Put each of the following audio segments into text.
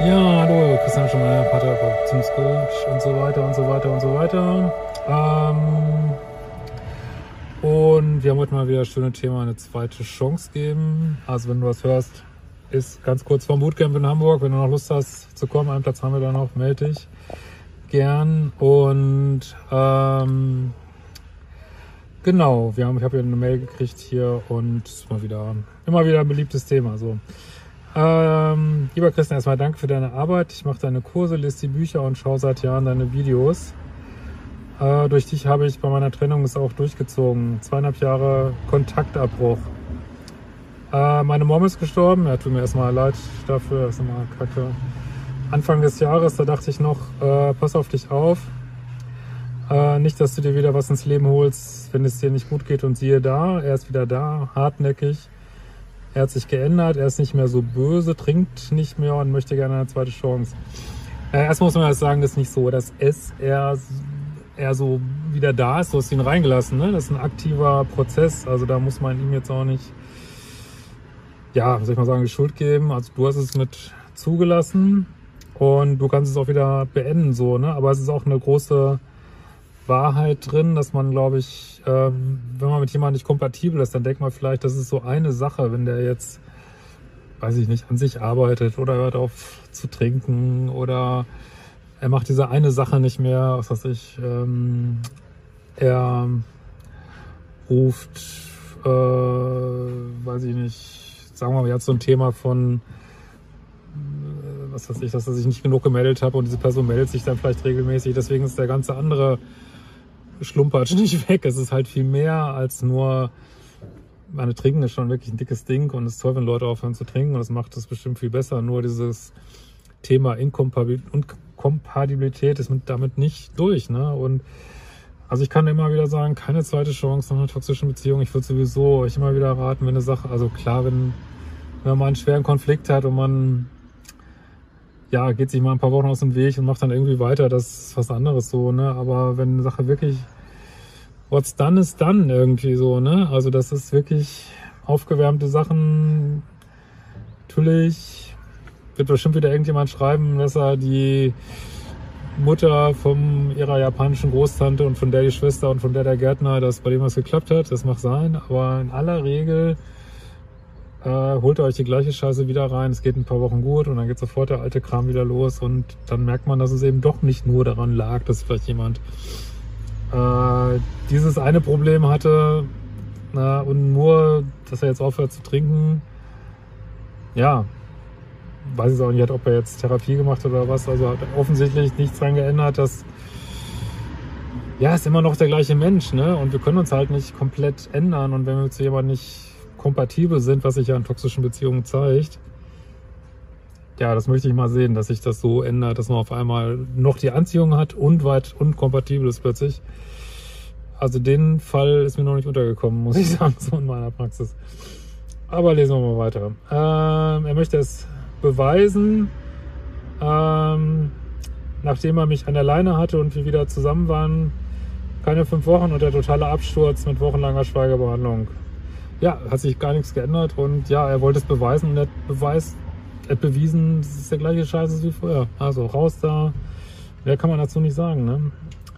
Ja, hallo, Christian Schemeier, Paartherapeut, Beziehungscoach und so weiter und so weiter und so weiter. Ähm, und wir haben heute mal wieder das schöne Thema, eine zweite Chance geben. Also wenn du was hörst, ist ganz kurz vom Bootcamp in Hamburg. Wenn du noch Lust hast zu kommen, einen Platz haben wir da noch, melde dich gern. Und ähm, genau, wir haben, ich habe hier eine Mail gekriegt hier und mal wieder immer wieder ein beliebtes Thema. So. Ähm, lieber Christian, erstmal danke für deine Arbeit. Ich mache deine Kurse, lese die Bücher und schaue seit Jahren deine Videos. Äh, durch dich habe ich bei meiner Trennung es auch durchgezogen. Zweieinhalb Jahre Kontaktabbruch. Äh, meine Mom ist gestorben. Ja, tut mir erstmal leid dafür. Das ist immer kacke. Anfang des Jahres, da dachte ich noch, äh, pass auf dich auf. Äh, nicht, dass du dir wieder was ins Leben holst, wenn es dir nicht gut geht und siehe da, er ist wieder da, hartnäckig er hat sich geändert, er ist nicht mehr so böse, trinkt nicht mehr und möchte gerne eine zweite Chance. Äh, erstmal muss man das sagen, das ist nicht so, dass es er, er so wieder da ist, du hast ihn reingelassen. Ne? Das ist ein aktiver Prozess, also da muss man ihm jetzt auch nicht, ja, soll ich mal sagen, die Schuld geben. Also du hast es mit zugelassen und du kannst es auch wieder beenden, so, ne? Aber es ist auch eine große Wahrheit drin, dass man, glaube ich, ähm, wenn man mit jemandem nicht kompatibel ist, dann denkt man vielleicht, das ist so eine Sache, wenn der jetzt, weiß ich nicht, an sich arbeitet oder hört auf zu trinken oder er macht diese eine Sache nicht mehr, was weiß ich, ähm, er ruft, äh, weiß ich nicht, sagen wir mal, jetzt so ein Thema von, äh, was weiß ich, dass er sich nicht genug gemeldet hat und diese Person meldet sich dann vielleicht regelmäßig. Deswegen ist der ganze andere schlumpert nicht weg. Es ist halt viel mehr als nur, meine Trinken ist schon wirklich ein dickes Ding und es ist toll, wenn Leute aufhören zu trinken und das macht es bestimmt viel besser. Nur dieses Thema Inkompatibilität ist mit, damit nicht durch. Ne? Und also ich kann immer wieder sagen, keine zweite Chance nach einer toxischen Beziehung. Ich würde sowieso euch immer wieder raten, wenn eine Sache, also klar, wenn, wenn man einen schweren Konflikt hat und man ja, geht sich mal ein paar Wochen aus dem Weg und macht dann irgendwie weiter, das ist was anderes so, ne? Aber wenn eine Sache wirklich what's done is done irgendwie so, ne? Also das ist wirklich aufgewärmte Sachen. Natürlich wird bestimmt wieder irgendjemand schreiben, dass er die Mutter von ihrer japanischen Großtante und von der die Schwester und von der der Gärtner, dass bei dem was geklappt hat, das mag sein, aber in aller Regel äh, holt euch die gleiche Scheiße wieder rein, es geht ein paar Wochen gut und dann geht sofort der alte Kram wieder los und dann merkt man, dass es eben doch nicht nur daran lag, dass vielleicht jemand äh, dieses eine Problem hatte na, und nur, dass er jetzt aufhört zu trinken. Ja, weiß ich auch nicht, ob er jetzt Therapie gemacht hat oder was. Also hat offensichtlich nichts dran geändert, dass ja, ist immer noch der gleiche Mensch, ne? Und wir können uns halt nicht komplett ändern. Und wenn wir zu jemandem nicht kompatibel sind, was sich ja in toxischen Beziehungen zeigt. Ja, das möchte ich mal sehen, dass sich das so ändert, dass man auf einmal noch die Anziehung hat und weit unkompatibel ist plötzlich. Also den Fall ist mir noch nicht untergekommen, muss ich sagen, so in meiner Praxis. Aber lesen wir mal weiter. Ähm, er möchte es beweisen, ähm, nachdem er mich an der Leine hatte und wir wieder zusammen waren, keine fünf Wochen und der totale Absturz mit wochenlanger Schweigebehandlung ja, hat sich gar nichts geändert und ja, er wollte es beweisen und er hat beweist, er hat bewiesen, es ist der gleiche Scheiße wie vorher. Also raus da. Mehr kann man dazu nicht sagen, ne?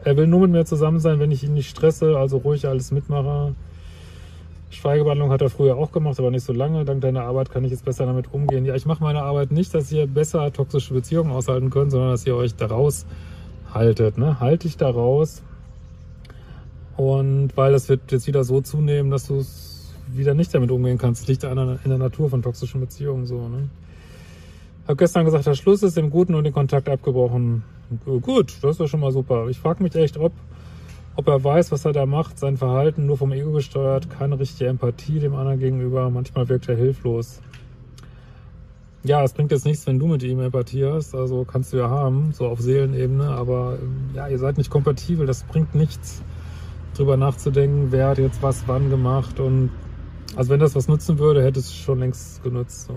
Er will nur mit mir zusammen sein, wenn ich ihn nicht stresse, also ruhig alles mitmache. Schweigebehandlung hat er früher auch gemacht, aber nicht so lange. Dank deiner Arbeit kann ich jetzt besser damit umgehen. Ja, ich mache meine Arbeit nicht, dass ihr besser toxische Beziehungen aushalten könnt, sondern dass ihr euch daraus haltet. Ne? Halt dich daraus. Und weil das wird jetzt wieder so zunehmen, dass du es wieder nicht damit umgehen kannst. Das liegt in der Natur von toxischen Beziehungen so. Ne? Hab gestern gesagt, dass Schluss ist, im Guten und den Kontakt abgebrochen. Gut, das doch schon mal super. Ich frage mich echt, ob, ob er weiß, was er da macht, sein Verhalten nur vom Ego gesteuert, keine richtige Empathie dem anderen gegenüber. Manchmal wirkt er hilflos. Ja, es bringt jetzt nichts, wenn du mit ihm Empathie hast. Also kannst du ja haben, so auf Seelenebene. Aber ja, ihr seid nicht kompatibel. Das bringt nichts, drüber nachzudenken, wer hat jetzt was wann gemacht. Und also wenn das was nutzen würde, hätte es schon längst genutzt.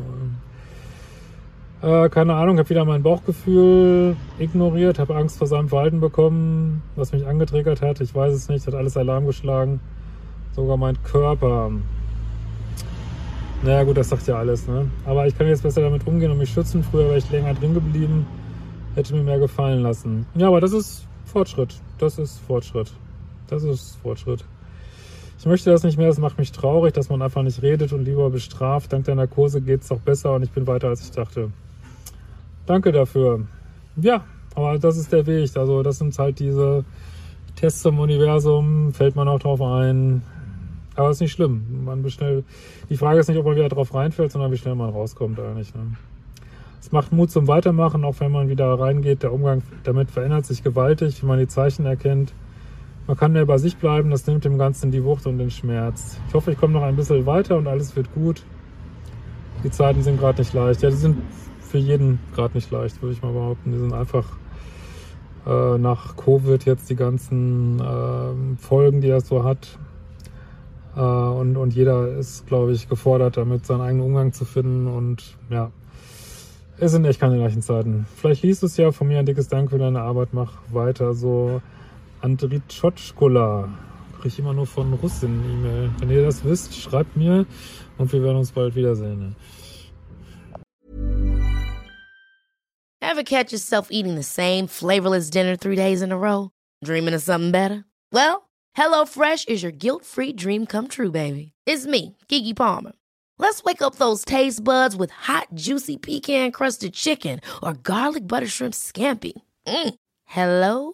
Äh, keine Ahnung, habe wieder mein Bauchgefühl ignoriert, habe Angst vor seinem Verhalten bekommen, was mich angetriggert hat. Ich weiß es nicht, hat alles Alarm geschlagen. Sogar mein Körper. Naja gut, das sagt ja alles, ne? Aber ich kann jetzt besser damit umgehen und mich schützen. Früher wäre ich länger drin geblieben, hätte mir mehr gefallen lassen. Ja, aber das ist Fortschritt. Das ist Fortschritt. Das ist Fortschritt. Ich möchte das nicht mehr, das macht mich traurig, dass man einfach nicht redet und lieber bestraft. Dank der Narkose geht es auch besser und ich bin weiter, als ich dachte. Danke dafür. Ja, aber das ist der Weg. Also das sind halt diese Tests zum Universum, fällt man auch drauf ein. Aber ist nicht schlimm. Man schnell, die Frage ist nicht, ob man wieder drauf reinfällt, sondern wie schnell man rauskommt eigentlich. Ne? Es macht Mut zum Weitermachen, auch wenn man wieder reingeht. Der Umgang damit verändert sich gewaltig, wie man die Zeichen erkennt. Man kann ja bei sich bleiben, das nimmt dem Ganzen die Wucht und den Schmerz. Ich hoffe, ich komme noch ein bisschen weiter und alles wird gut. Die Zeiten sind gerade nicht leicht. Ja, die sind für jeden gerade nicht leicht, würde ich mal behaupten. Die sind einfach äh, nach Covid jetzt die ganzen äh, Folgen, die er so hat. Äh, und, und jeder ist, glaube ich, gefordert, damit seinen eigenen Umgang zu finden. Und ja, es sind echt keine leichten Zeiten. Vielleicht liest du es ja von mir ein dickes Dank für deine Arbeit. Mach weiter so. Andritschotschkola. Kriege ich immer nur von Russen E-Mail. Wenn ihr das wisst, schreibt mir und wir werden uns bald wiedersehen. Ever catch yourself eating the same flavorless dinner three days in a row? Dreaming of something better? Well, HelloFresh is your guilt-free dream come true, baby. It's me, Kiki Palmer. Let's wake up those taste buds with hot, juicy pecan-crusted chicken or garlic butter shrimp scampi. Mm. Hello